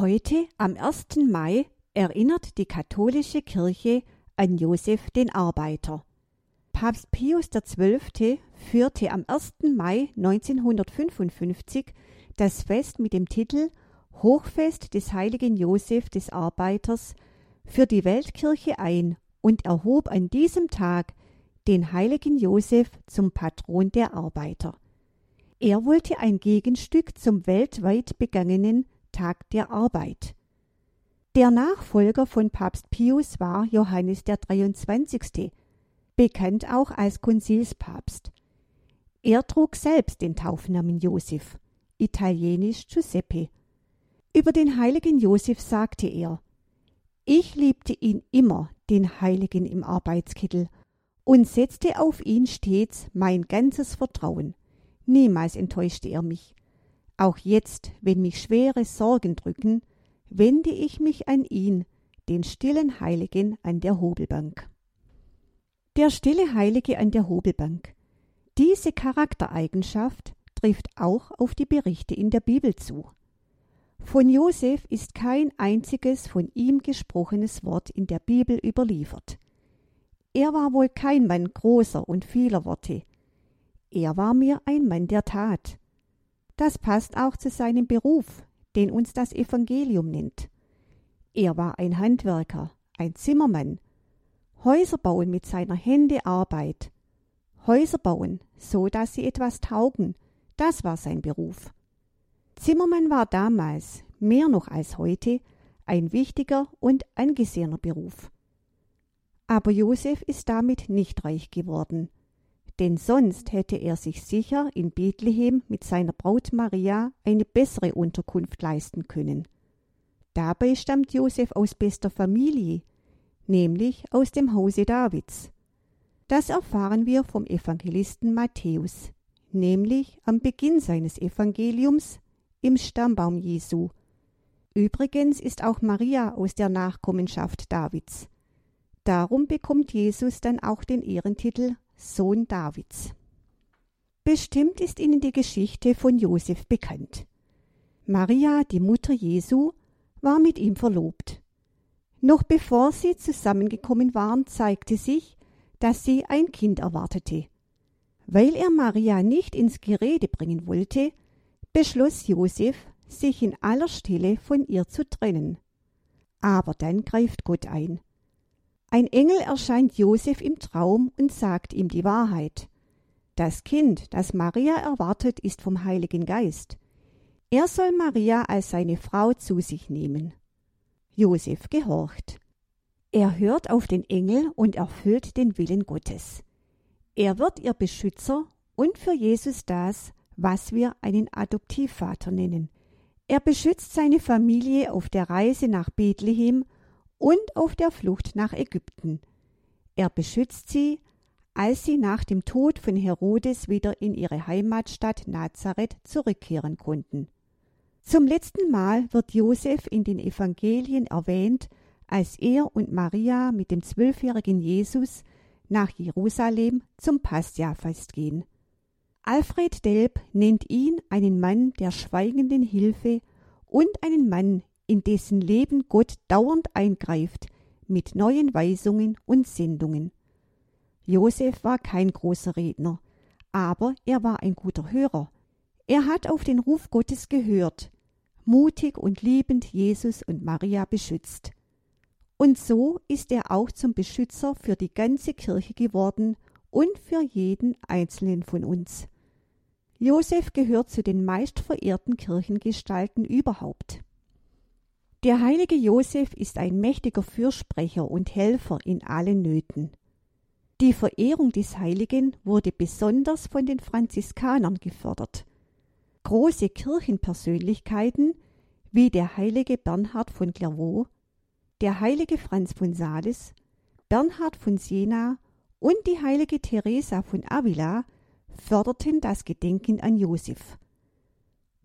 Heute, am 1. Mai, erinnert die katholische Kirche an Josef den Arbeiter. Papst Pius XII. führte am 1. Mai 1955 das Fest mit dem Titel Hochfest des heiligen Josef des Arbeiters für die Weltkirche ein und erhob an diesem Tag den heiligen Josef zum Patron der Arbeiter. Er wollte ein Gegenstück zum weltweit begangenen Tag der Arbeit. Der Nachfolger von Papst Pius war Johannes der 23., bekannt auch als Konzilspapst. Er trug selbst den Taufnamen Josef, italienisch Giuseppe. Über den heiligen Josef sagte er: Ich liebte ihn immer, den Heiligen im Arbeitskittel, und setzte auf ihn stets mein ganzes Vertrauen. Niemals enttäuschte er mich. Auch jetzt, wenn mich schwere Sorgen drücken, wende ich mich an ihn, den stillen Heiligen an der Hobelbank. Der stille Heilige an der Hobelbank. Diese Charaktereigenschaft trifft auch auf die Berichte in der Bibel zu. Von Josef ist kein einziges von ihm gesprochenes Wort in der Bibel überliefert. Er war wohl kein Mann großer und vieler Worte. Er war mir ein Mann der Tat. Das passt auch zu seinem Beruf, den uns das Evangelium nennt. Er war ein Handwerker, ein Zimmermann. Häuser bauen mit seiner Hände Arbeit. Häuser bauen, so dass sie etwas taugen, das war sein Beruf. Zimmermann war damals, mehr noch als heute, ein wichtiger und angesehener Beruf. Aber Josef ist damit nicht reich geworden denn sonst hätte er sich sicher in Bethlehem mit seiner Braut Maria eine bessere Unterkunft leisten können. Dabei stammt Josef aus bester Familie, nämlich aus dem Hause Davids. Das erfahren wir vom Evangelisten Matthäus, nämlich am Beginn seines Evangeliums im Stammbaum Jesu. Übrigens ist auch Maria aus der Nachkommenschaft Davids. Darum bekommt Jesus dann auch den Ehrentitel Sohn Davids. Bestimmt ist Ihnen die Geschichte von Josef bekannt. Maria, die Mutter Jesu, war mit ihm verlobt. Noch bevor sie zusammengekommen waren, zeigte sich, dass sie ein Kind erwartete. Weil er Maria nicht ins Gerede bringen wollte, beschloss Josef, sich in aller Stille von ihr zu trennen. Aber dann greift Gott ein. Ein Engel erscheint Josef im Traum und sagt ihm die Wahrheit. Das Kind, das Maria erwartet, ist vom Heiligen Geist. Er soll Maria als seine Frau zu sich nehmen. Josef gehorcht. Er hört auf den Engel und erfüllt den Willen Gottes. Er wird ihr Beschützer und für Jesus das, was wir einen Adoptivvater nennen. Er beschützt seine Familie auf der Reise nach Bethlehem und auf der Flucht nach Ägypten. Er beschützt sie, als sie nach dem Tod von Herodes wieder in ihre Heimatstadt Nazareth zurückkehren konnten. Zum letzten Mal wird Josef in den Evangelien erwähnt, als er und Maria mit dem zwölfjährigen Jesus nach Jerusalem zum Passia-Fest gehen. Alfred Delp nennt ihn einen Mann der schweigenden Hilfe und einen Mann, in dessen Leben Gott dauernd eingreift mit neuen Weisungen und Sendungen. Josef war kein großer Redner, aber er war ein guter Hörer. Er hat auf den Ruf Gottes gehört, mutig und liebend Jesus und Maria beschützt. Und so ist er auch zum Beschützer für die ganze Kirche geworden und für jeden einzelnen von uns. Josef gehört zu den meistverehrten Kirchengestalten überhaupt. Der heilige Josef ist ein mächtiger Fürsprecher und Helfer in allen Nöten. Die Verehrung des Heiligen wurde besonders von den Franziskanern gefördert. Große Kirchenpersönlichkeiten wie der heilige Bernhard von Clairvaux, der heilige Franz von Sales, Bernhard von Siena und die heilige Teresa von Avila förderten das Gedenken an Josef.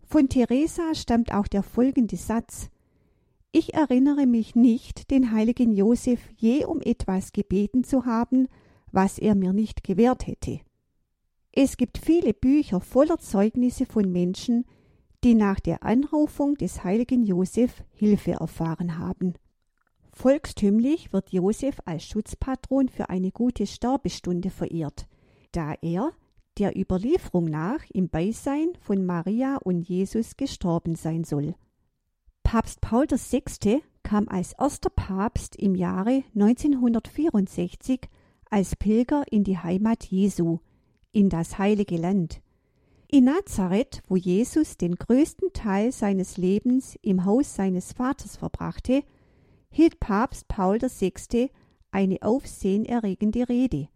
Von Teresa stammt auch der folgende Satz, ich erinnere mich nicht, den heiligen Josef je um etwas gebeten zu haben, was er mir nicht gewährt hätte. Es gibt viele Bücher voller Zeugnisse von Menschen, die nach der Anrufung des heiligen Josef Hilfe erfahren haben. Volkstümlich wird Josef als Schutzpatron für eine gute Sterbestunde verehrt, da er der Überlieferung nach im Beisein von Maria und Jesus gestorben sein soll. Papst Paul VI. kam als erster Papst im Jahre 1964 als Pilger in die Heimat Jesu, in das heilige Land. In Nazareth, wo Jesus den größten Teil seines Lebens im Haus seines Vaters verbrachte, hielt Papst Paul VI. eine aufsehenerregende Rede.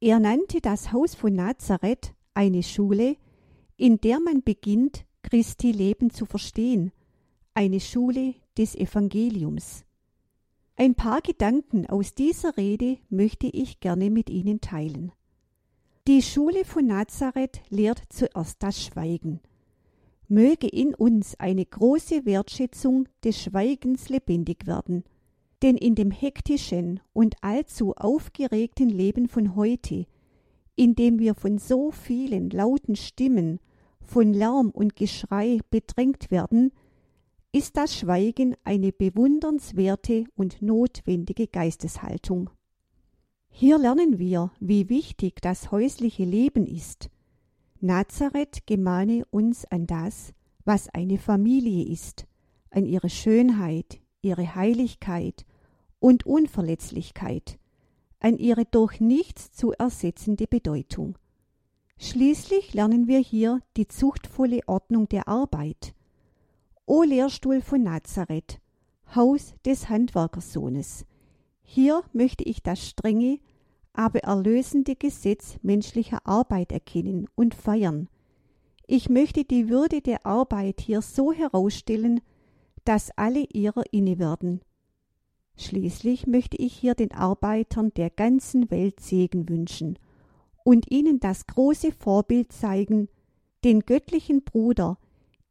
Er nannte das Haus von Nazareth eine Schule, in der man beginnt, Christi Leben zu verstehen, eine Schule des Evangeliums. Ein paar Gedanken aus dieser Rede möchte ich gerne mit Ihnen teilen. Die Schule von Nazareth lehrt zuerst das Schweigen. Möge in uns eine große Wertschätzung des Schweigens lebendig werden – denn in dem hektischen und allzu aufgeregten Leben von heute, in dem wir von so vielen lauten Stimmen, von Lärm und Geschrei bedrängt werden, ist das Schweigen eine bewundernswerte und notwendige Geisteshaltung. Hier lernen wir, wie wichtig das häusliche Leben ist. Nazareth gemahne uns an das, was eine Familie ist, an ihre Schönheit, ihre Heiligkeit und Unverletzlichkeit, an ihre durch nichts zu ersetzende Bedeutung. Schließlich lernen wir hier die zuchtvolle Ordnung der Arbeit. O Lehrstuhl von Nazareth, Haus des Handwerkersohnes, hier möchte ich das strenge, aber erlösende Gesetz menschlicher Arbeit erkennen und feiern. Ich möchte die Würde der Arbeit hier so herausstellen, dass alle ihrer inne werden. Schließlich möchte ich hier den Arbeitern der ganzen Welt Segen wünschen und ihnen das große Vorbild zeigen, den göttlichen Bruder,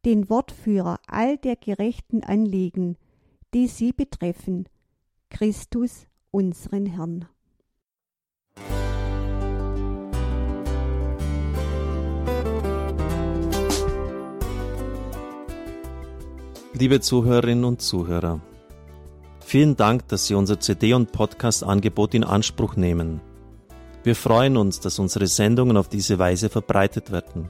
den Wortführer all der gerechten Anliegen, die sie betreffen, Christus unseren Herrn. Liebe Zuhörerinnen und Zuhörer, vielen Dank, dass Sie unser CD- und Podcast-Angebot in Anspruch nehmen. Wir freuen uns, dass unsere Sendungen auf diese Weise verbreitet werden.